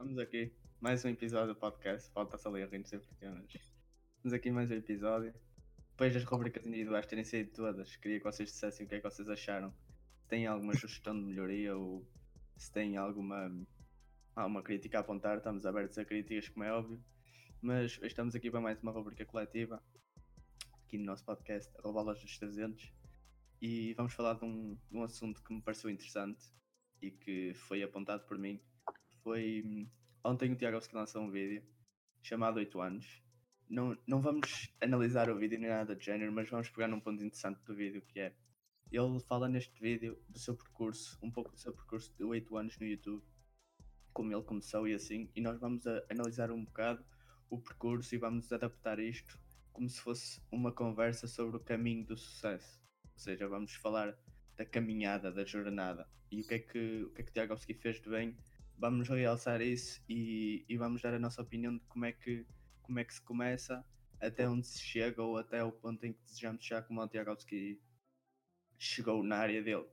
Estamos aqui, mais um episódio do podcast. Falta-se ali rir sempre mas Estamos aqui mais um episódio. Depois das rubricas individuais terem saído todas, queria que vocês dissessem o que é que vocês acharam. Se têm alguma sugestão de melhoria ou se têm alguma, alguma crítica a apontar, estamos abertos a críticas, como é óbvio. Mas estamos aqui para mais uma rubrica coletiva, aqui no nosso podcast, Roubalas dos 300. E vamos falar de um, de um assunto que me pareceu interessante e que foi apontado por mim foi. Ontem o Tiago lançou um vídeo chamado 8 anos. Não, não vamos analisar o vídeo nem nada do género, mas vamos pegar num ponto interessante do vídeo que é. Ele fala neste vídeo do seu percurso, um pouco do seu percurso de 8 anos no YouTube, como ele começou e assim, e nós vamos analisar um bocado o percurso e vamos adaptar isto como se fosse uma conversa sobre o caminho do sucesso. Ou seja, vamos falar da caminhada, da jornada e o que é que o que é que Tiago fez de bem vamos realçar isso e, e, vamos dar a nossa opinião de como é, que, como é que se começa, até onde se chega ou até o ponto em que desejamos chegar como o Tiagovski chegou na área dele.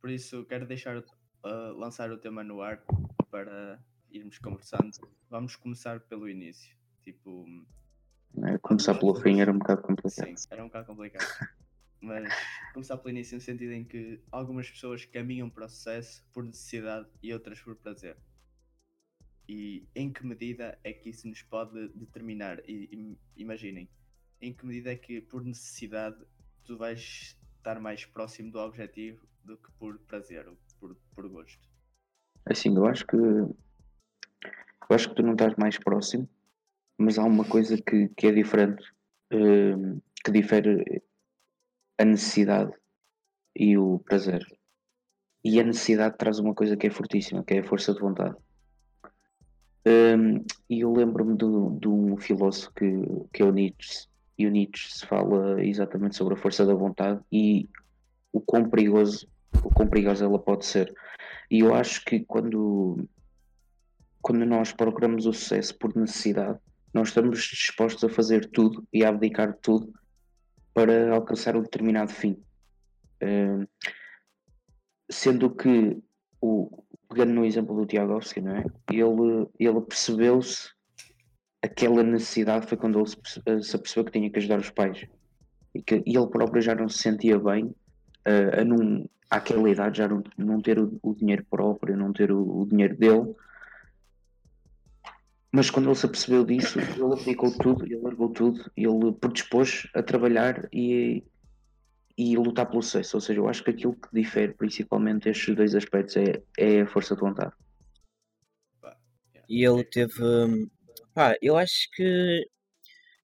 Por isso quero deixar uh, lançar o tema no ar para irmos conversando. Vamos começar pelo início. Tipo. É, começar pelo fim era um bocado complicado. Sim, era um bocado complicado mas começar pelo início no sentido em que algumas pessoas caminham para o sucesso por necessidade e outras por prazer. E em que medida é que isso nos pode determinar? E, imaginem, em que medida é que por necessidade tu vais estar mais próximo do objetivo do que por prazer ou por, por gosto? Assim, eu acho que eu acho que tu não estás mais próximo, mas há uma coisa que, que é diferente, uh, que difere a necessidade e o prazer. E a necessidade traz uma coisa que é fortíssima, que é a força de vontade. Um, e eu lembro-me de, de, um filósofo que, que é o Nietzsche, e o Nietzsche se fala exatamente sobre a força da vontade e o quão perigoso, o quão perigosa ela pode ser. E eu acho que quando, quando nós procuramos o sucesso por necessidade, nós estamos dispostos a fazer tudo e a abdicar tudo para alcançar um determinado fim. Uh, sendo que, o, pegando no exemplo do Tiagovski, não é? ele, ele percebeu-se aquela necessidade foi quando ele se, se apercebeu que tinha que ajudar os pais e que e ele próprio já não se sentia bem uh, a não, àquela idade já não, não ter o, o dinheiro próprio, não ter o, o dinheiro dele mas quando ele se apercebeu disso, ele aplicou tudo, ele largou tudo, ele predispôs a trabalhar e, e lutar pelo sucesso. Ou seja, eu acho que aquilo que difere principalmente estes dois aspectos é, é a força de vontade. E ele teve. Hum, pá, eu acho que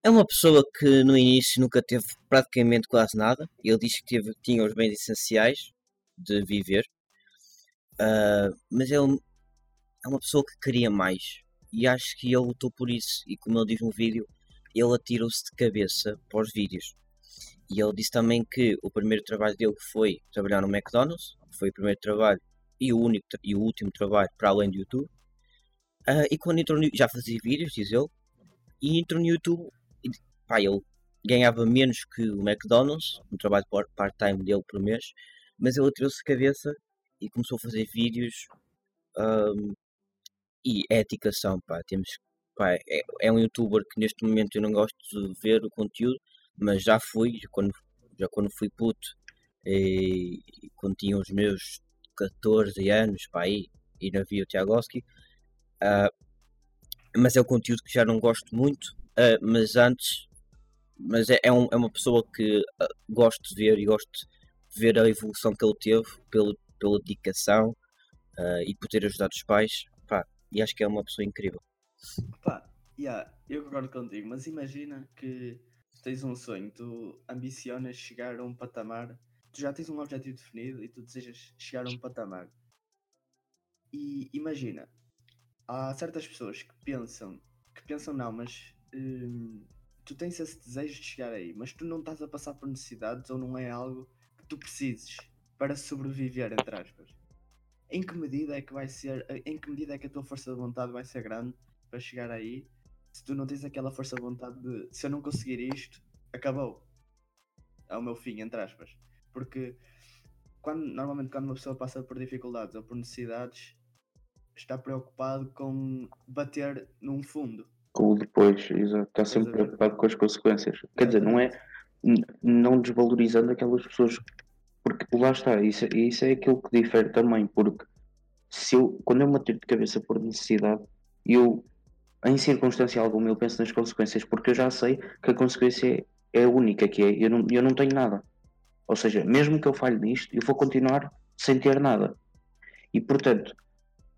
é uma pessoa que no início nunca teve praticamente quase nada. Ele disse que teve, tinha os bens essenciais de viver, uh, mas ele é uma pessoa que queria mais e acho que ele lutou por isso. E como ele diz no vídeo, ele atirou-se de cabeça para os vídeos. E ele disse também que o primeiro trabalho dele foi trabalhar no McDonald's, foi o primeiro trabalho e o, único, e o último trabalho para além do YouTube. Uh, e quando entrou no, já fazia vídeos, diz ele, e entrou no YouTube, e, pá, ele ganhava menos que o McDonald's, um trabalho part-time dele por mês, mas ele atirou-se de cabeça e começou a fazer vídeos um, e é eticação, pá, temos, pá, é, é um youtuber que neste momento eu não gosto de ver o conteúdo, mas já fui, quando, já quando fui puto, e, e quando tinha os meus 14 anos, pá, aí, e não vi o Tiagoski, uh, mas é um conteúdo que já não gosto muito, uh, mas antes, mas é, é, um, é uma pessoa que uh, gosto de ver e gosto de ver a evolução que ele teve pela, pela dedicação e por ter ajudado os pais, e acho que é uma pessoa incrível. Pá, yeah, eu concordo contigo, mas imagina que tens um sonho, tu ambicionas chegar a um patamar, tu já tens um objetivo definido e tu desejas chegar a um patamar. E imagina, há certas pessoas que pensam, que pensam não, mas hum, tu tens esse desejo de chegar aí, mas tu não estás a passar por necessidades ou não é algo que tu precises para sobreviver, entre aspas em que medida é que vai ser, em que medida é que a tua força de vontade vai ser grande para chegar aí, se tu não tens aquela força de vontade de se eu não conseguir isto, acabou. É o meu fim, entre aspas. Porque quando, normalmente quando uma pessoa passa por dificuldades ou por necessidades, está preocupado com bater num fundo. Com o depois, exato. Está sempre preocupado com as consequências. Quer dizer, não é não desvalorizando aquelas pessoas, porque lá está, isso, isso é aquilo que difere também, porque se eu, quando eu me atiro de cabeça por necessidade, eu, em circunstância alguma, eu penso nas consequências, porque eu já sei que a consequência é, a única, que é, eu não, eu não tenho nada. Ou seja, mesmo que eu falhe nisto, eu vou continuar sem ter nada. E portanto,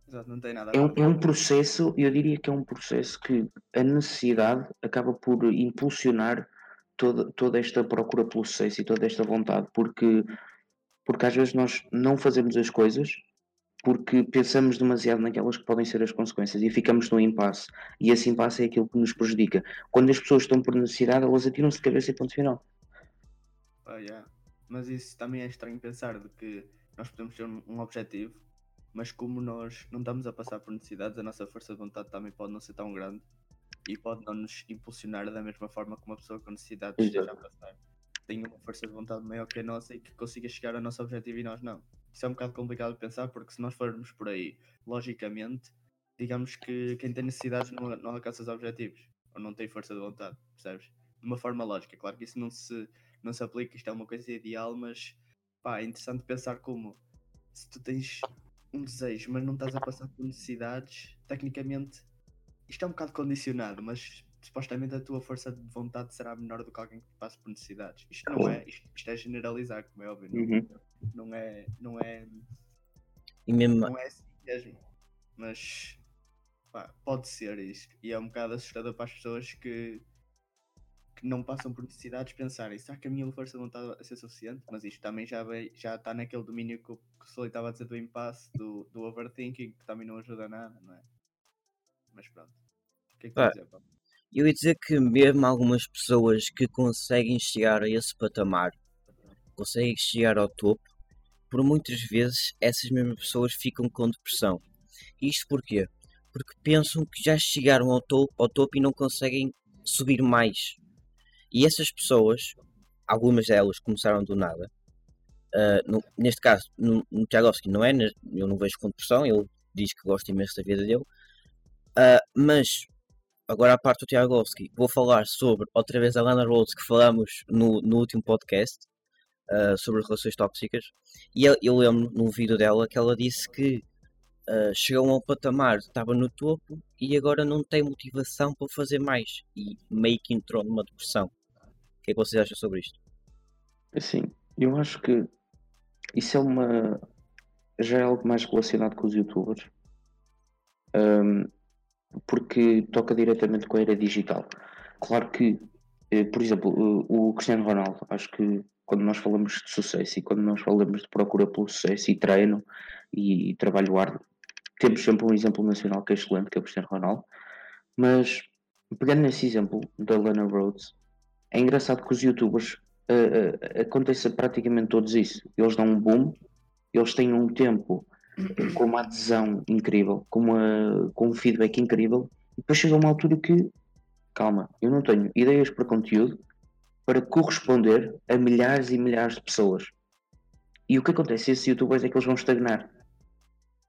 Exato, não tem nada é, um, é um processo, eu diria que é um processo que a necessidade acaba por impulsionar toda, toda esta procura pelo sucesso e toda esta vontade, porque, porque às vezes nós não fazemos as coisas porque pensamos demasiado naquelas que podem ser as consequências e ficamos no impasse. E esse impasse é aquilo que nos prejudica. Quando as pessoas estão por necessidade, elas atiram-se de cabeça e ponto final. Oh, yeah. Mas isso também é estranho pensar de que nós podemos ter um, um objetivo, mas como nós não estamos a passar por necessidades, a nossa força de vontade também pode não ser tão grande e pode não nos impulsionar da mesma forma que uma pessoa com necessidades esteja a passar. Tem uma força de vontade maior que a nossa e que consiga chegar ao nosso objetivo e nós não. Isso é um bocado complicado de pensar porque se nós formos por aí, logicamente, digamos que quem tem necessidades não, não alcança os objetivos ou não tem força de vontade, percebes? De uma forma lógica. Claro que isso não se, não se aplica, isto é uma coisa ideal, mas pá, é interessante pensar como se tu tens um desejo, mas não estás a passar por necessidades, tecnicamente isto é um bocado condicionado, mas supostamente a tua força de vontade será menor do que alguém que passe por necessidades. Isto não é, isto, isto é generalizar, como é óbvio, Uhum. não, não é, não é, E mesmo, não é assim mesmo. Mas pá, pode ser isto. E é um bocado assustador para as pessoas que, que não passam por necessidades pensarem, será que a minha força de vontade vai ser suficiente? Mas isto também já, veio, já está naquele domínio que o, que o Sully estava a dizer do impasse, do, do overthinking, que também não ajuda nada, não é? Mas pronto. O que é que tu dizer, Paulo? Eu ia dizer que mesmo algumas pessoas que conseguem chegar a esse patamar, conseguem chegar ao topo, por muitas vezes essas mesmas pessoas ficam com depressão. Isto porquê? Porque pensam que já chegaram ao topo, ao topo e não conseguem subir mais. E essas pessoas, algumas delas começaram do nada. ah, no- neste caso, no, no não é, eu não vejo com depressão, ele diz que gosta imenso da vida dele. Ah, mas agora a parte do Tiagovski, vou falar sobre outra vez a Lana Rhodes que falamos no, no último podcast ah, sobre relações tóxicas. E eu, eu lembro num vídeo dela que ela disse que ah, chegou a um patamar, estava no topo e agora não tem motivação para fazer mais. E meio que entrou numa depressão. O que é que vocês acham sobre isto? Assim, eu acho que isso é uma. já é algo mais relacionado com os youtubers. Ahm, porque toca diretamente com a era digital. Claro que, eh, por exemplo, o Cristiano Ronaldo, acho que quando nós falamos de sucesso e quando nós falamos de procura pelo sucesso e treino e, trabalho árduo, temos sempre um exemplo nacional que é excelente, que é o Cristiano Ronaldo, mas pegando nesse exemplo da Lana Rhodes, é engraçado que os youtubers eh, eh, aconteça praticamente todos isso. Eles dão um boom, eles têm um tempo com uma adesão incrível, com, uma, com um feedback incrível, e depois chega uma altura que, calma, eu não tenho ideias para conteúdo para corresponder a milhares e milhares de pessoas. E o que acontece a esses youtubers é que eles vão estagnar.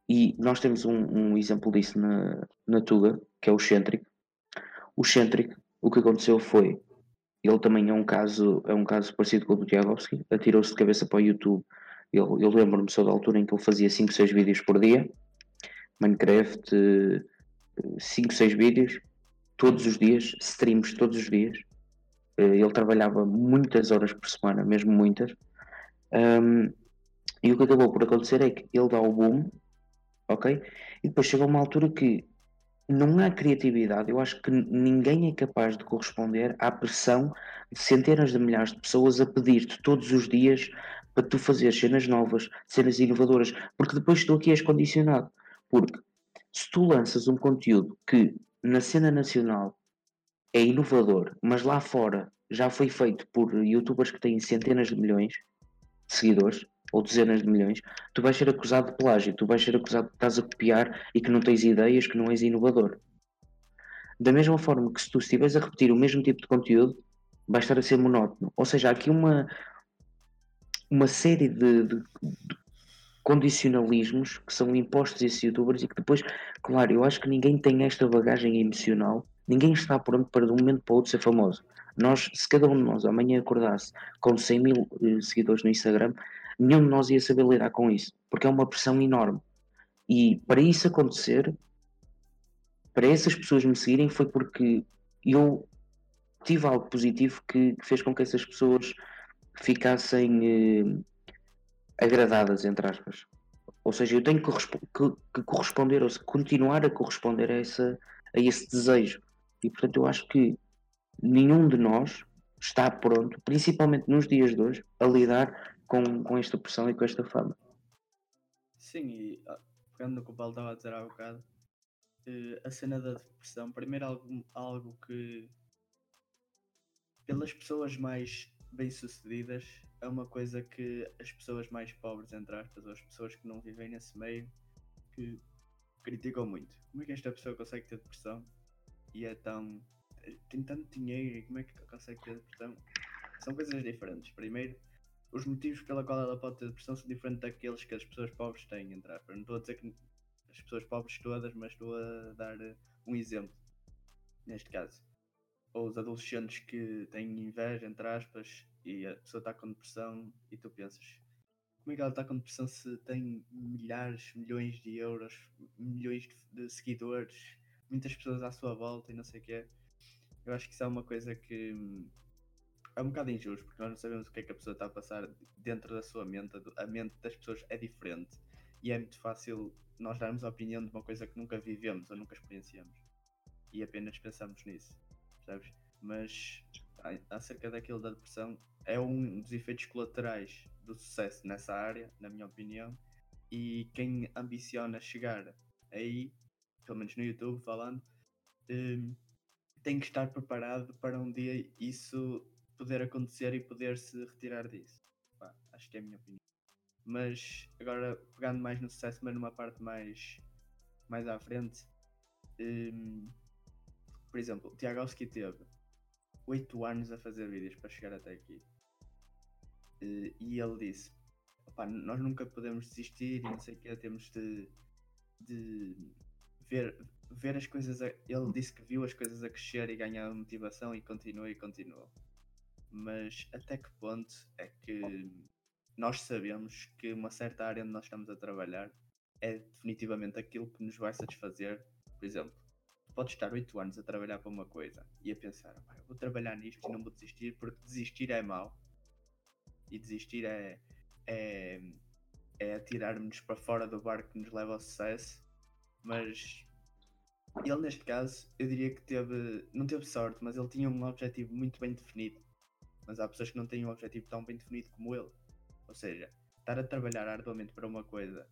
E nós temos um, um exemplo disso na, na Tuga, que é o Centric. O Centric, o que aconteceu foi, ele também é um caso, é um caso parecido com o do Tiagovski, atirou-se de cabeça para o YouTube. Eu, eu lembro-me só da altura em que ele fazia 5, 6 vídeos por dia, Minecraft, 5, 6 vídeos, todos os dias, streams todos os dias. Eh, Ele trabalhava muitas horas por semana, mesmo muitas. Um, e o que acabou por acontecer é que ele dá o boom, ok? E depois chega uma altura que não há criatividade. Eu acho que ninguém é capaz de corresponder à pressão de centenas de milhares de pessoas a pedir-te todos os dias para tu fazer cenas novas, cenas inovadoras, porque depois tu aqui és condicionado. Porque se tu lanças um conteúdo que na cena nacional é inovador, mas lá fora já foi feito por youtubers que têm centenas de milhões de seguidores ou dezenas de milhões, tu vais ser acusado de plágio, tu vais ser acusado de estás a copiar e que não tens ideias, que não és inovador. Da mesma forma que se tu estiveres a repetir o mesmo tipo de conteúdo, vai estar a ser monótono. Ou seja, há aqui uma, uma série de, de, de condicionalismos que são impostos a esses youtubers e que depois, claro, eu acho que ninguém tem esta bagagem emocional, ninguém está pronto para de um momento para o outro ser famoso. Nós, se cada um de nós amanhã acordasse com 100 mil eh, seguidores no Instagram, nenhum de nós ia saber lidar com isso, porque é uma pressão enorme. E para isso acontecer, para essas pessoas me seguirem, foi porque eu tive algo positivo que, que fez com que essas pessoas ficassem eh, agradadas, entre aspas. Ou seja, eu tenho que, que, que, corresponder, ou continuar a corresponder a, essa, a esse desejo. E portanto, eu acho que nenhum de nós está pronto, principalmente nos dias de hoje, a lidar com, com esta pressão e com esta fama. Sim, e ah, pegando no que o Paulo estava a dizer há bocado, eh, a cena da depressão, primeiro algo, algo que pelas pessoas mais bem-sucedidas é uma coisa que as pessoas mais pobres, entre aspas, ou as pessoas que não vivem nesse meio, que criticam muito. Como é que esta pessoa consegue ter depressão e é tão. tem tanto dinheiro e como é que consegue ter depressão? São coisas diferentes. Primeiro, os motivos pela qual ela pode ter depressão são diferentes daqueles que as pessoas pobres têm, entre aspas. Não estou a dizer que as pessoas pobres todas, mas estou a dar um exemplo neste caso ou os adolescentes que têm inveja, entre aspas, e a pessoa está com depressão e tu pensas como é que ela está com depressão se tem milhares, milhões de euros, milhões de, seguidores, muitas pessoas à sua volta e não sei o que é. Eu acho que isso é uma coisa que hum, é um bocado injusto, porque nós não sabemos o que é que a pessoa está a passar dentro da sua mente. A mente das pessoas é diferente e é muito fácil nós darmos a opinião de uma coisa que nunca vivemos ou nunca experienciamos e apenas pensamos nisso percebes? Mas acerca daquilo da depressão, é um dos efeitos colaterais do sucesso nessa área, na minha opinião. E quem ambiciona chegar aí, pelo menos no YouTube falando, um, tem que estar preparado para um dia isso poder acontecer e poder se retirar disso. Pá, acho que é a minha opinião. Mas agora pegando mais no sucesso, mas numa parte mais, mais à frente, um, por exemplo, o Tiagovski teve 8 anos a fazer vídeos para chegar até aqui. E ele disse: nós nunca podemos desistir e não sei o que, temos de, de ver, ver as coisas. A... Ele disse que viu as coisas a crescer e ganhar motivação e continuou e continuou. Mas até que ponto é que nós sabemos que uma certa área onde nós estamos a trabalhar é definitivamente aquilo que nos vai satisfazer? Por exemplo, podes estar 8 anos a trabalhar para uma coisa e a pensar, vou trabalhar nisto e não vou desistir, porque desistir é mau. E desistir é, é, é atirar-nos para fora do barco que nos leva ao sucesso. Mas ele, neste caso, eu diria que teve, não teve sorte, mas ele tinha um objetivo muito bem definido. Mas há pessoas que não têm um objetivo tão bem definido como ele. Ou seja, estar a trabalhar arduamente para uma coisa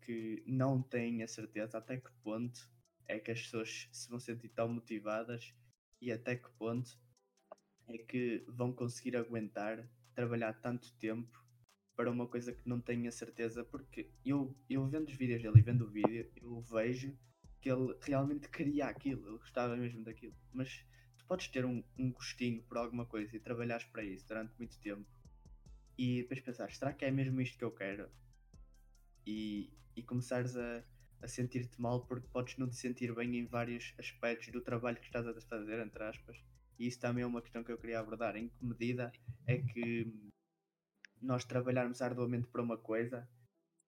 que não tem a certeza até que ponto é que as pessoas se vão sentir tão motivadas e até que ponto é que vão conseguir aguentar trabalhar tanto tempo para uma coisa que não tenho a certeza, porque eu, eu vendo os vídeos dele e vendo o vídeo, eu vejo que ele realmente queria aquilo, ele gostava mesmo daquilo. Mas tu podes ter um, um gostinho por alguma coisa e trabalhares para isso durante muito tempo e depois pensar, será que é mesmo isto que eu quero? E, e começares a, a sentir-te mal porque podes não te sentir bem em vários aspectos do trabalho que estás a fazer, entre aspas. E isso também é uma questão que eu queria abordar. Em que medida é que nós trabalharmos arduamente para uma coisa,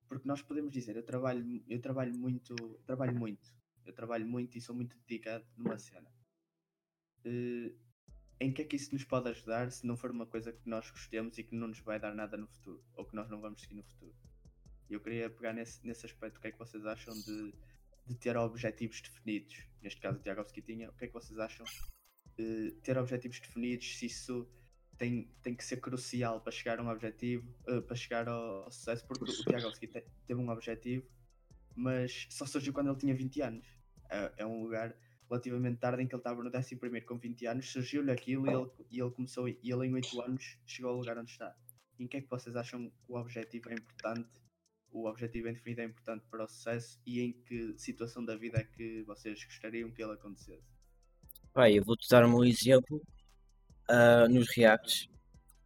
porque nós podemos dizer, eu trabalho, eu trabalho muito, trabalho muito, eu trabalho muito e sou muito dedicado numa cena. Uh, em que é que isso nos pode ajudar se não for uma coisa que nós gostemos e que não nos vai dar nada no futuro, ou que nós não vamos seguir no futuro? Eu queria pegar nesse, nesse aspecto, o que é que vocês acham de, de ter objetivos definidos? Neste caso, o Tiago tinha, o que é que vocês acham de ter objetivos definidos? Se isso tem, tem que ser crucial para chegar a um objetivo, uh, para chegar ao, ao sucesso, porque o Tiago teve um objetivo, mas só surgiu quando ele tinha 20 anos. É, é um lugar relativamente tarde em que ele estava no 11 com 20 anos, surgiu-lhe aquilo e ele, e ele começou, e ele em 8 anos chegou ao lugar onde está. E em que é que vocês acham que o objetivo é importante o objetivo bem definido é importante para o sucesso e em que situação da vida é que vocês gostariam que ele acontecesse? Pai, eu vou-te dar um exemplo uh, nos reacts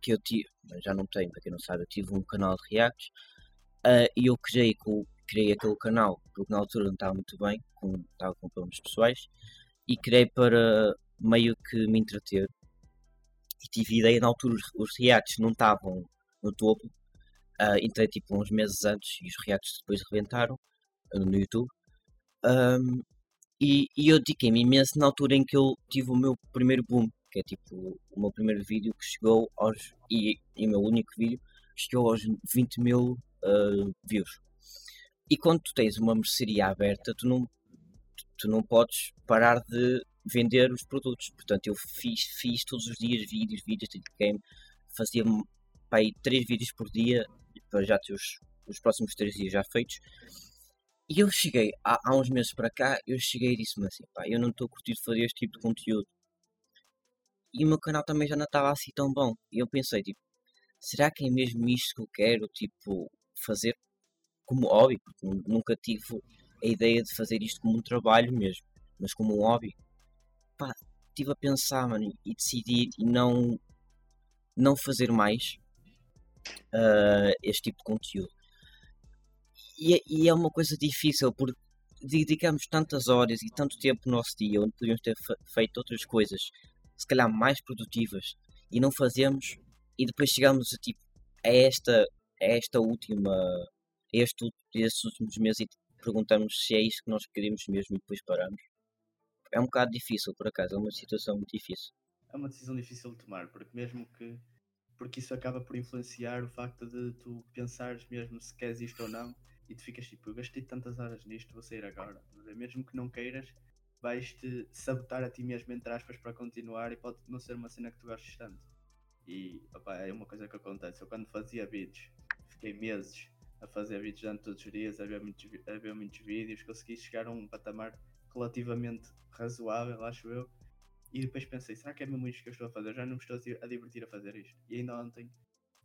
que eu tive, já não tenho, para quem não sabe, eu tive um canal de reacts Uh, e eu criei, criei aquele canal, porque na altura não estava muito bem, com, estava com problemas pessoais, e criei para meio que me entreter. E tive ideia, na altura os, os reacts não estavam no topo, uh, entrei tipo uns meses antes e os reacts depois rebentaram uh, no YouTube. Um, e, e, eu dediquei-me imenso na altura em que eu tive o meu primeiro boom, que é tipo o meu primeiro vídeo que chegou aos. e, e o meu único vídeo chegou aos 20 mil uh, views. E quando tu tens uma mercearia aberta, tu não, tu não podes parar de vender os produtos. Portanto, eu fiz, fiz todos os dias vídeos, vídeos de game, fazia pai, 3 vídeos por dia, para já ter os, os próximos 3 dias já feitos. E eu cheguei, há, há uns meses para cá, eu cheguei e disse-me assim, pá, eu não estou a curtir fazer este tipo de conteúdo. E o meu canal também já não estava assim tão bom. E eu pensei, tipo, será que é mesmo isto que eu quero, tipo, fazer como hobby? Porque nunca tive a ideia de fazer isto como um trabalho mesmo, mas como um hobby. Pá, estive a pensar, mano, e decidi não, não fazer mais uh, este tipo de conteúdo. E, é, e, é uma coisa difícil porque dedicamos tantas horas e tanto tempo no nosso dia onde podíamos ter feito outras coisas, se calhar mais produtivas, e não fazemos, e depois chegamos a, tipo, a esta, a esta última, a este, estes últimos meses e perguntamos se é isso que nós queremos mesmo e depois paramos. É um bocado difícil, por acaso, é uma situação muito difícil. É uma decisão difícil de tomar, porque mesmo que porque isso acaba por influenciar o facto de tu pensares mesmo se queres isto ou não e tu ficas tipo, eu gastei tantas horas nisto, vou sair agora. Mesmo que não queiras, vais-te sabotar a ti mesmo, entre aspas, para continuar e pode não ser uma cena que tu gostes tanto. E opa, é uma coisa que acontece. Eu quando fazia vídeos, fiquei meses a fazer vídeos durante todos os dias, a ver muitos, a ver muitos vídeos, consegui chegar a um patamar relativamente razoável, acho eu, e depois pensei, será que é mesmo isto que eu estou a fazer? Já não me estou a divertir a fazer isto. E ainda ontem,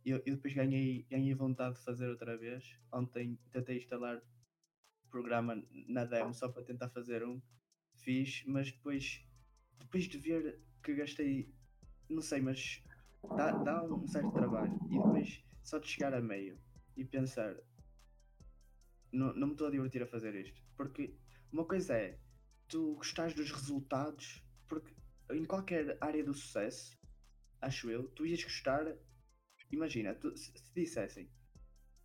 eu, eu depois ganhei, ganhei vontade de fazer outra vez. Ontem tentei instalar programa na demo só para tentar fazer um. Fiz, mas depois, depois de ver que gastei, não sei, mas dá, dá um certo trabalho. E depois só de chegar a meio e pensar, não, não me estou a divertir a fazer isto. Porque uma coisa é, tu gostares dos resultados, porque em qualquer área do sucesso, acho eu, tu ias gostar. Imagina, tu, se dissessem,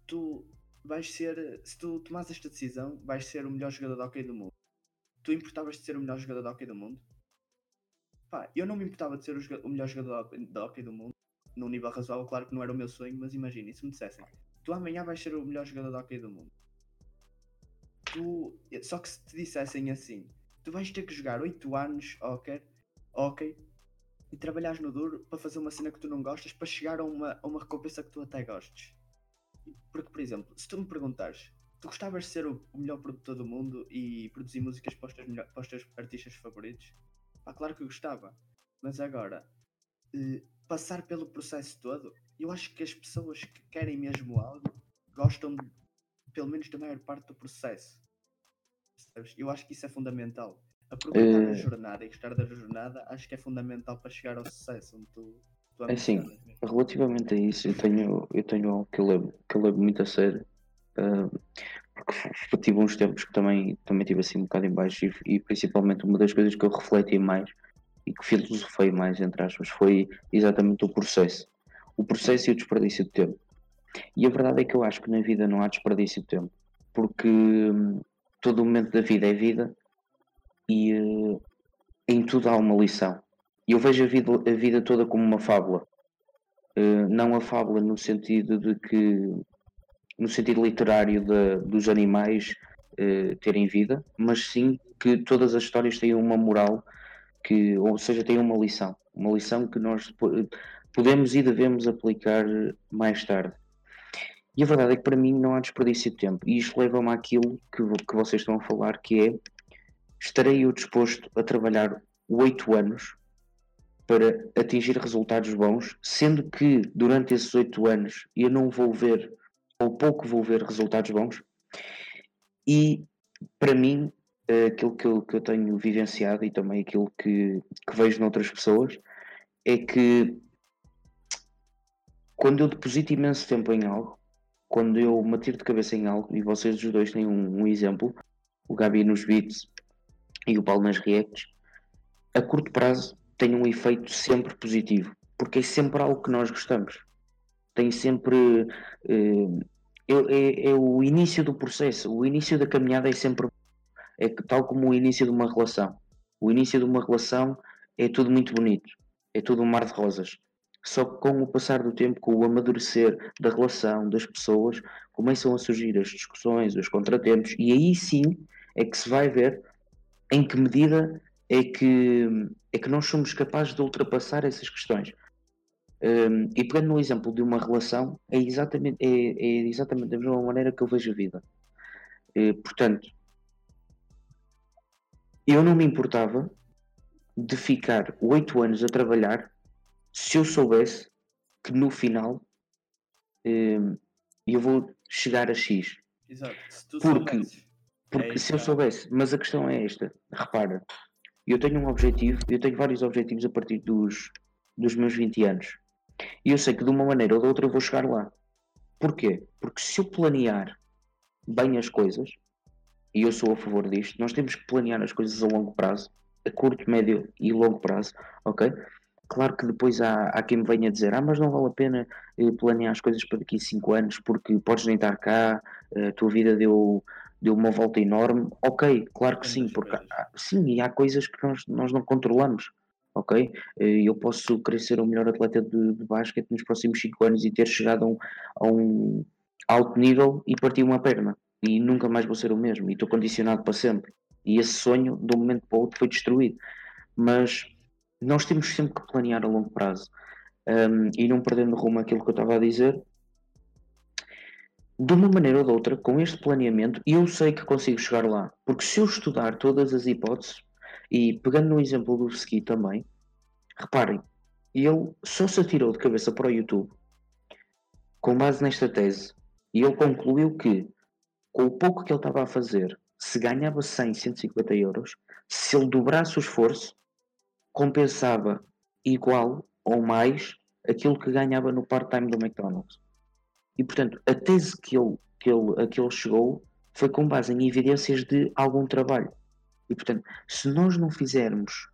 tu vais ser, se tu tomas esta decisão, vais ser o melhor jogador de hockey do mundo. Tu importavas de ser o melhor jogador de hockey do mundo? Pá, eu não me importava de ser o, o melhor jogador de hockey do mundo, num nível razoável, claro que não era o meu sonho, mas imagina, se me dissessem, tu amanhã vais ser o melhor jogador de hockey do mundo. Tu, só que se te dissessem assim, tu vais ter que jogar 8 anos hockey ok, e trabalhares no duro para fazer uma cena que tu não gostas para chegar a uma, a uma recompensa que tu até gostes. Porque, por exemplo, se tu me perguntares, tu gostavas de ser o, melhor produtor do mundo e produzir músicas para os teus, melhor, para os teus artistas favoritos? Ah, claro que eu gostava, mas agora, eh, passar pelo processo todo, eu acho que as pessoas que querem mesmo algo gostam, de, pelo menos, da maior parte do processo. Eu acho que isso é fundamental aproveitar uh, a jornada e gostar da jornada acho que é fundamental para chegar ao sucesso onde tu, tu é assim, relativamente a isso eu tenho, eu tenho algo que eu levo, que eu levo muito a sério uh, porque tive uns tempos que também, também tive assim um bocado em baixo e, e, principalmente uma das coisas que eu refleti mais e que filosofei mais entre aspas foi exatamente o processo. O processo e o desperdício de tempo. E a verdade é que eu acho que na vida não há desperdício de tempo porque hum, todo momento da vida é vida e uh, em tudo há uma lição. Eu vejo a vida, a vida toda como uma fábula. Uh, não a fábula no sentido de que, no sentido literário de, dos animais uh, terem vida, mas sim que todas as histórias têm uma moral, que, ou seja, têm uma lição. Uma lição que nós podemos e devemos aplicar mais tarde. E a verdade é que para mim não há desperdício de tempo. E isto leva-me àquilo que, que vocês estão a falar, que é estarei eu disposto a trabalhar oito anos para atingir resultados bons, sendo que durante esses oito anos eu não vou ver, ou pouco vou ver resultados bons, e para mim, aquilo que eu, que eu tenho vivenciado e também aquilo que, que vejo noutras pessoas é que quando eu deposito imenso tempo em algo, quando eu me atiro de cabeça em algo, e vocês os dois têm um, um exemplo, o Gabi nos beats e o Paulo nas a curto prazo tem um efeito sempre positivo, porque é sempre algo que nós gostamos. Tem sempre. Eh, é, é, é, o início do processo, o início da caminhada é sempre. É tal como o início de uma relação. O início de uma relação é tudo muito bonito, é tudo um mar de rosas. Só que com o passar do tempo, com o amadurecer da relação, das pessoas, começam a surgir as discussões, os contratempos, e aí sim é que se vai ver em que medida é que, é que nós somos capazes de ultrapassar essas questões. Um, e pegando no exemplo de uma relação, é exatamente, é, é exatamente da mesma maneira que eu vejo a vida. E, portanto, eu não me importava de ficar oito anos a trabalhar se eu soubesse que no final um, eu vou chegar a X. Exato. Se tu Porque, soubesses, porque É se eu isso, soubesse, mas a questão é esta, repara, eu tenho um objetivo, eu tenho vários objetivos a partir dos, dos meus 20 anos. E eu sei que de uma maneira ou de outra eu vou chegar lá. Porquê? Porque se eu planear bem as coisas, e eu sou a favor disto, nós temos que planear as coisas a longo prazo, a curto, médio e longo prazo, ok? Claro que depois há, há quem me venha dizer, ah, mas não vale a pena eh, planear as coisas para daqui a 5 anos porque podes nem estar cá, eh, a tua vida deu, deu uma volta enorme. Ok, claro que sim, porque há- sim, e há coisas que nós, nós não controlamos, ok? Eh, Eu posso querer ser o melhor atleta de, de basquete nos próximos 5 anos e ter chegado a um, a um alto nível e partir uma perna e nunca mais vou ser o mesmo e estou condicionado para sempre. E esse sonho, de um momento para o outro, foi destruído. Mas nós temos sempre que planear a longo prazo um, e não perdendo rumo aquilo que eu estava a dizer. De uma maneira ou de outra, com este planeamento, eu sei que consigo chegar lá. Porque se eu estudar todas as hipóteses, e pegando no exemplo do ski também, reparem, ele só se atirou de cabeça para o YouTube com base nesta tese e ele concluiu que com o pouco que ele estava a fazer, se ganhava 100, 150 euros, se ele dobrasse o esforço, compensava igual ou mais aquilo que ganhava no part-time do McDonald's. E portanto, a tese que ele, que, ele, a que ele chegou foi com base em evidências de algum trabalho. E portanto, se nós não fizermos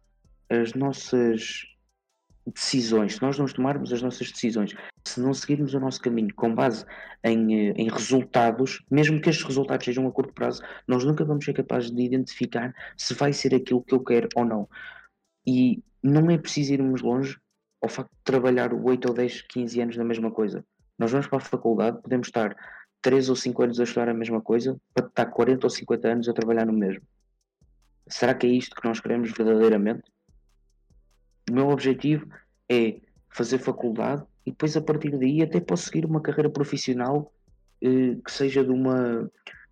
as nossas decisões, se nós não tomarmos as nossas decisões, se não seguirmos o nosso caminho com base em, eh, em resultados, mesmo que estes resultados sejam a curto prazo, nós nunca vamos ser capazes de identificar se vai ser aquilo que eu quero ou não. E não é preciso irmos longe ao facto de trabalhar 8 ou 10, 15 anos na mesma coisa. Nós vamos para a faculdade, podemos estar 3 ou 5 anos a estudar a mesma coisa, para estar 40 ou 50 anos a trabalhar no mesmo. Será que é isto que nós queremos verdadeiramente? O meu objetivo é fazer faculdade e depois a partir daí até posso seguir uma carreira profissional eh, que seja de, uma,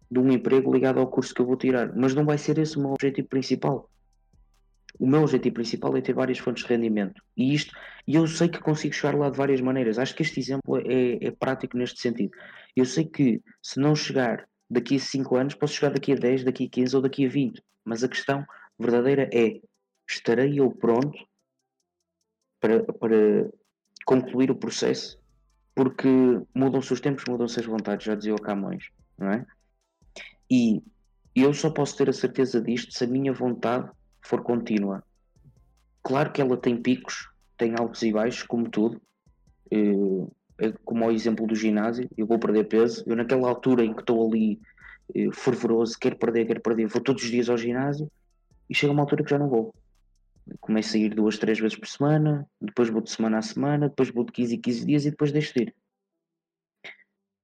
de um emprego ligado ao curso que eu vou tirar, mas não vai ser esse o meu objetivo principal. O meu objetivo principal é ter várias fontes de rendimento e isto, e eu sei que consigo chegar lá de várias maneiras. Acho que este exemplo é, é prático neste sentido. Eu sei que se não chegar daqui a 5 anos, posso chegar daqui a 10, daqui a 15 ou daqui a 20, mas a questão verdadeira é: estarei eu pronto para, para concluir o processo, porque mudam-se os tempos, mudam-se as vontades, já dizia o Camões, não é? E eu só posso ter a certeza disto se a minha vontade for contínua. Claro que ela tem picos, tem altos e baixos, como tudo. Eh, é como o exemplo do ginásio, eu vou perder peso, eu naquela altura em que estou ali eh, fervoroso, quero perder, quero perder, vou todos os dias ao ginásio e chega uma altura que já não vou começo a ir duas, três vezes por semana, depois vou de semana a semana, depois vou de 15 em 15 dias e depois deixo de ir.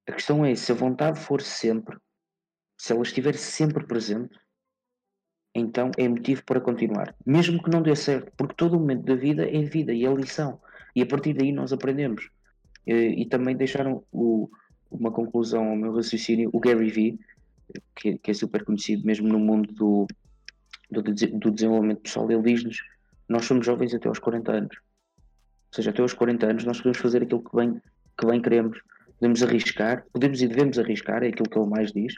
A questão é, se a vontade for sempre, se ela estiver sempre presente, então é motivo para continuar. Mesmo que não dê certo, porque todo momento da vida é vida e é lição. E a partir daí nós aprendemos. E, também deixaram o, uma conclusão ao meu raciocínio, o Gary Vee, que, que é super conhecido mesmo no mundo do, do, do desenvolvimento pessoal, ele diz-nos: Nós somos jovens até aos 40 anos. Ou seja, até aos 40 anos nós podemos fazer aquilo que bem, que bem queremos, podemos arriscar, podemos e devemos arriscar, é aquilo que ele mais diz.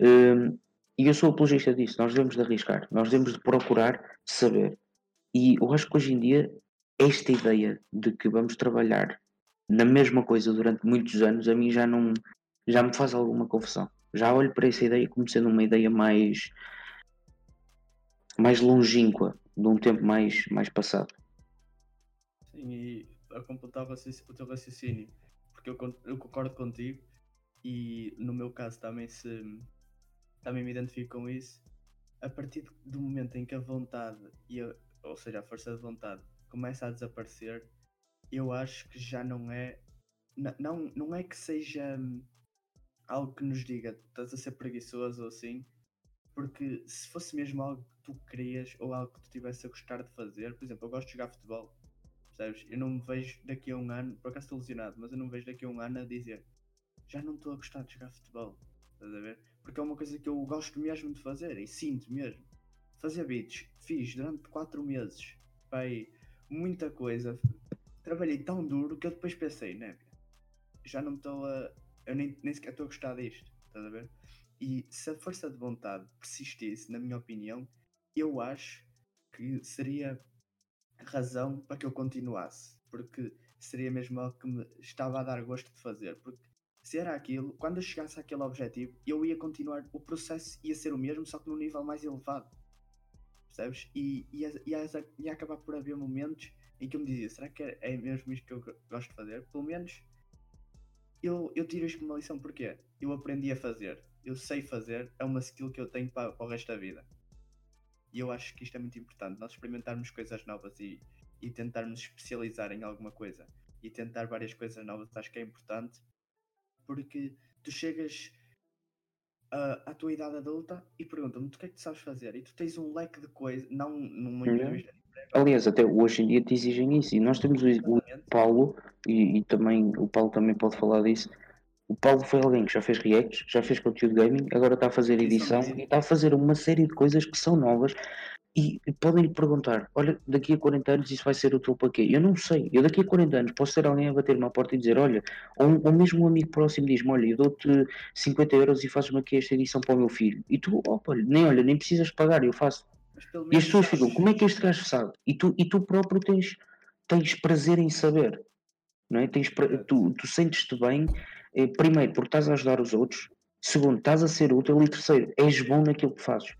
Um, e eu sou apologista disso, nós devemos de arriscar, nós devemos de procurar saber. E eu acho que hoje em dia, esta ideia de que vamos trabalhar na mesma coisa durante muitos anos, a mim já não, já me faz alguma confusão. Já olho para essa ideia como sendo uma ideia mais mais longínqua, de um tempo mais, mais passado. Sim, e a completar o teu raciocínio, porque eu, eu concordo contigo e no meu caso também se também me identifico com isso. A partir do momento em que a vontade, e a, ou seja, a força de vontade, começa a desaparecer, eu acho que já não é. Não, não é que seja hum, algo que nos diga estás a ser preguiçoso ou assim, porque se fosse mesmo algo que tu querias ou algo que tu estivesse a gostar de fazer, por exemplo, eu gosto de jogar futebol, percebes? Eu não me vejo daqui a um ano, por acaso estou lesionado, mas eu não me vejo daqui a um ano a dizer já não estou a gostar de jogar futebol, estás a ver? Porque é uma coisa que eu gosto mesmo de fazer e sinto mesmo. Fazer beats, fiz durante 4 meses, pai, muita coisa, trabalhei tão duro que eu depois pensei, né? Já não estou a. Eu nem, nem sequer estou a gostar disto, estás a ver? E se a força de vontade persistisse, na minha opinião, eu acho que seria razão para que eu continuasse, porque seria mesmo algo que me estava a dar gosto de fazer. Porque se era aquilo, quando eu chegasse àquele objetivo, eu ia continuar, o processo ia ser o mesmo, só que num nível mais elevado. Percebes? E ia, ia, ia acabar por haver momentos em que eu me dizia: será que é, mesmo isto que eu gosto de fazer? Pelo menos eu, eu tiro isto como uma lição, porque eu aprendi a fazer eu sei fazer, é uma skill que eu tenho para, para o resto da vida. E eu acho que isto é muito importante, nós experimentarmos coisas novas e, e tentarmos especializar em alguma coisa e tentar várias coisas novas, acho que é importante porque tu chegas à tua idade adulta e perguntam-me o que é que tu sabes fazer e tu tens um leque de coisas, não numa uhum. entrevista. Aliás, até hoje em dia te exigem isso e nós temos o, o Paulo e, e, também o Paulo também pode falar disso o Paulo foi alguém que já fez reacts, já fez conteúdo gaming, agora está a fazer edição e está a fazer uma série de coisas que são novas e podem lhe perguntar: olha, daqui a 40 anos isso vai ser útil para quê? Eu não sei. Eu daqui a 40 anos posso ter alguém a bater na porta e dizer: olha, ou, ou mesmo um amigo próximo diz-me: olha, eu dou-te 50 euros e fazes-me aqui esta edição para o meu filho. E tu, opa, nem olha, nem precisas pagar, eu faço. E as pessoas ficam: como é que este gajo sabe? E tu, e tu próprio tens, tens prazer em saber. Não é? tens, tu, tu sentes-te bem é, primeiro, porque estás a ajudar os outros. Segundo, estás a ser útil. E terceiro, és bom naquilo que fazes.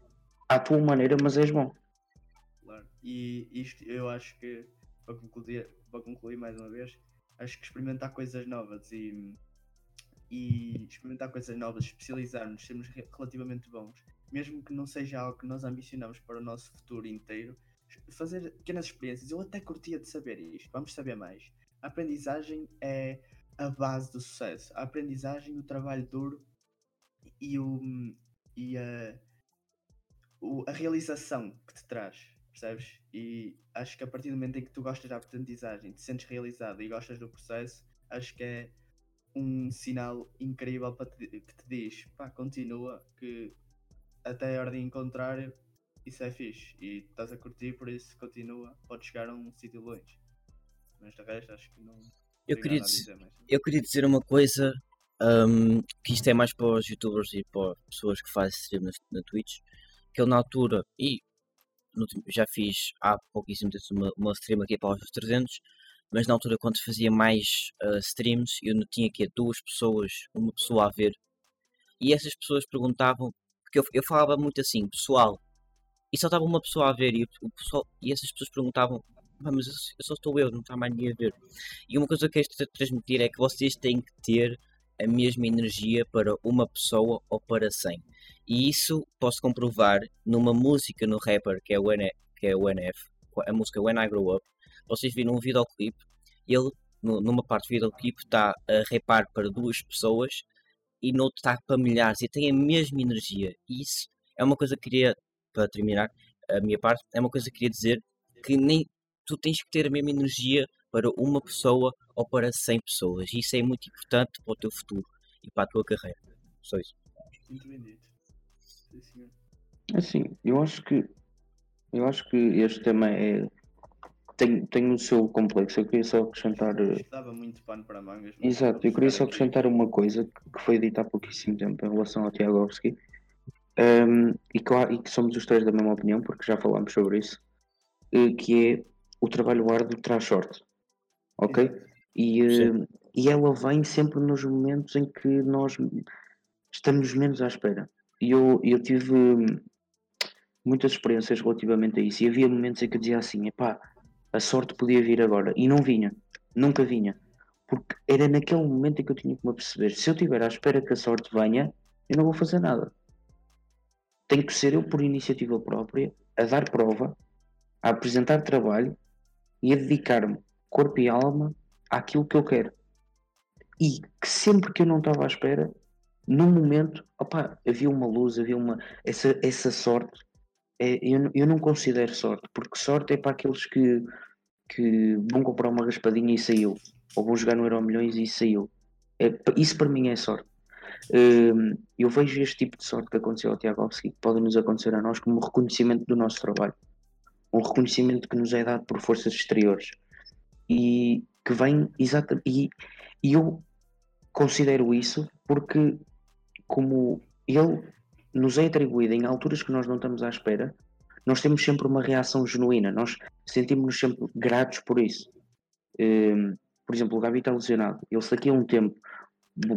À tua maneira, mas és bom. E isto eu acho que, para concluir, para concluir mais uma vez, acho que experimentar coisas novas e, e experimentar coisas novas, especializarmos, sermos relativamente bons, mesmo que não seja algo que nós ambicionamos para o nosso futuro inteiro, fazer pequenas experiências. Eu até curtia de saber isto, vamos saber mais. A aprendizagem é a base do sucesso. A aprendizagem, o trabalho duro e, o, e a, o, a realização que te traz, percebes? E acho que a partir do momento em que tu gostas da aprendizagem, te sentes realizado e gostas do processo, acho que é um sinal incrível para te, que te diz, pá, continua, que até a hora de encontrar isso é fixe e estás a curtir, por isso continua, pode chegar a um sítio longe. Mas de resto acho que não. Eu queria, dizer, eu queria dizer uma coisa um, que isto é mais para os youtubers e para pessoas que fazem stream na, na Twitch. Que eu na altura, e já fiz há pouquíssimo tempo uma, uma stream aqui para os 300, mas na altura quando fazia mais uh, streams eu não tinha aqui duas pessoas, uma pessoa a ver. E essas pessoas perguntavam, porque eu, eu falava muito assim, pessoal, e só estava uma pessoa a ver e, o pessoal, e essas pessoas perguntavam mas eu só estou eu, não está mais ninguém a ver. E uma coisa que eu quero transmitir é que vocês têm que ter a mesma energia para uma pessoa ou para 100. E isso posso comprovar numa música no rapper que é o, N que é o NF, a música When I Grow Up. Vocês viram um videoclipe, ele numa parte do videoclipe está a rapar para duas pessoas e no outro está para milhares e tem a mesma energia. E isso é uma coisa que queria, para terminar a minha parte, é uma coisa que queria dizer que nem tu tens que ter a mesma energia para uma pessoa ou para 100 pessoas. Isso é muito importante para o teu futuro e para a tua carreira. Só isso. Muito bem dito. Sim, senhor. Assim, eu acho que eu acho que este tema é tem, tem o seu complexo. Eu queria só acrescentar. Estava muito pano para mangas. Exato, eu queria só acrescentar uma coisa que foi dita há pouquíssimo tempo em relação ao Tiagovski. Um, e, que, e que somos os três da mesma opinião, porque já falámos sobre isso, eh, que é o trabalho árduo traz sorte. Ok? E, uh, e ela vem sempre nos momentos em que nós estamos menos à espera. Eu, eu tive muitas experiências relativamente a isso. E havia momentos em que eu dizia assim: epá, a sorte podia vir agora. E não vinha, nunca vinha. Porque era naquele momento em que eu tinha que me perceber: se eu estiver à espera que a sorte venha, eu não vou fazer nada. Tenho que ser eu por iniciativa própria, a dar prova, a apresentar trabalho e a dedicar-me corpo e alma àquilo que eu quero. E que sempre que eu não estava à espera, num momento, opa, havia uma luz, havia uma. Essa, essa sorte, é, eu, eu não considero sorte, porque sorte é para aqueles que, que vão comprar uma raspadinha e saiu, ou vão jogar no Euro Milhões e saiu. É, isso para mim é sorte. Hum, eu vejo este tipo de sorte que aconteceu ao Tiagovski, que pode nos acontecer a nós, como um reconhecimento do nosso trabalho, um reconhecimento que nos é dado por forças exteriores e que vem exatamente. E, e eu considero isso porque, como ele nos é atribuído em alturas que nós não estamos à espera, nós temos sempre uma reação genuína, nós sentimos-nos sempre gratos por isso. Um, por exemplo, o Gabi está lesionado, ele se daqui a um tempo,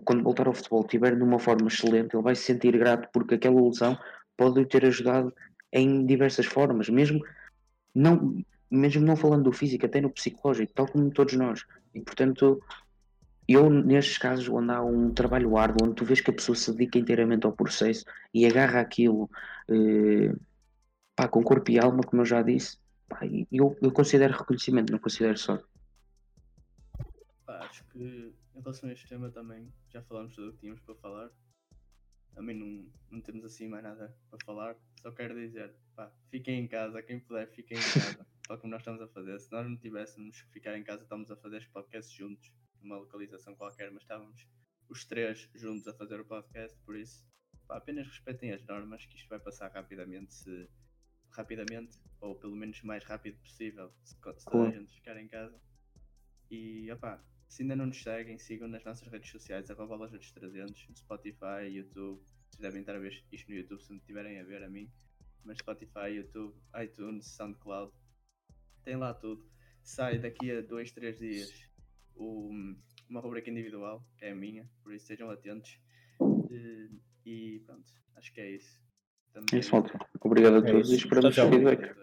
quando voltar ao futebol, estiver numa forma excelente, ele vai se sentir grato porque aquela lesão pode ter ajudado em diversas formas, mesmo não, mesmo não falando do físico, até no psicológico, tal como todos nós. E portanto, eu, nestes casos, onde há um trabalho árduo, onde tu vês que a pessoa se dedica inteiramente ao processo e agarra aquilo eh, pá, com corpo e alma, como eu já disse, pá, eu, eu considero reconhecimento, não considero sorte. Pá, acho que em relação a este tema também já falamos tudo o que tínhamos para falar. Também não, não temos assim mais nada para falar. Só quero dizer, pá, fiquem em casa, quem puder, fiquem em casa, tal como nós estamos a fazer. Se nós não tivéssemos que ficar em casa, estamos a fazer este podcast juntos numa localização qualquer, mas estávamos os três juntos a fazer o podcast, por isso pá, apenas respeitem as normas, que isto vai passar rapidamente, se rapidamente, ou pelo menos mais rápido possível, se, se toda a gente ficar em casa. E opá, se ainda não nos seguem, sigam nas nossas redes sociais, arroba lojas 300, no Spotify, YouTube. Vocês devem estar a ver isto no YouTube se me estiverem a ver a mim. Mas Spotify, YouTube, iTunes, SoundCloud, tem lá tudo. Sai daqui a 2, 3 dias o, uma rubrica individual, que é a minha, por isso sejam atentos. E, e pronto, acho que é isso. Também... É isso. Obrigado a é todos é e esperamos feedback.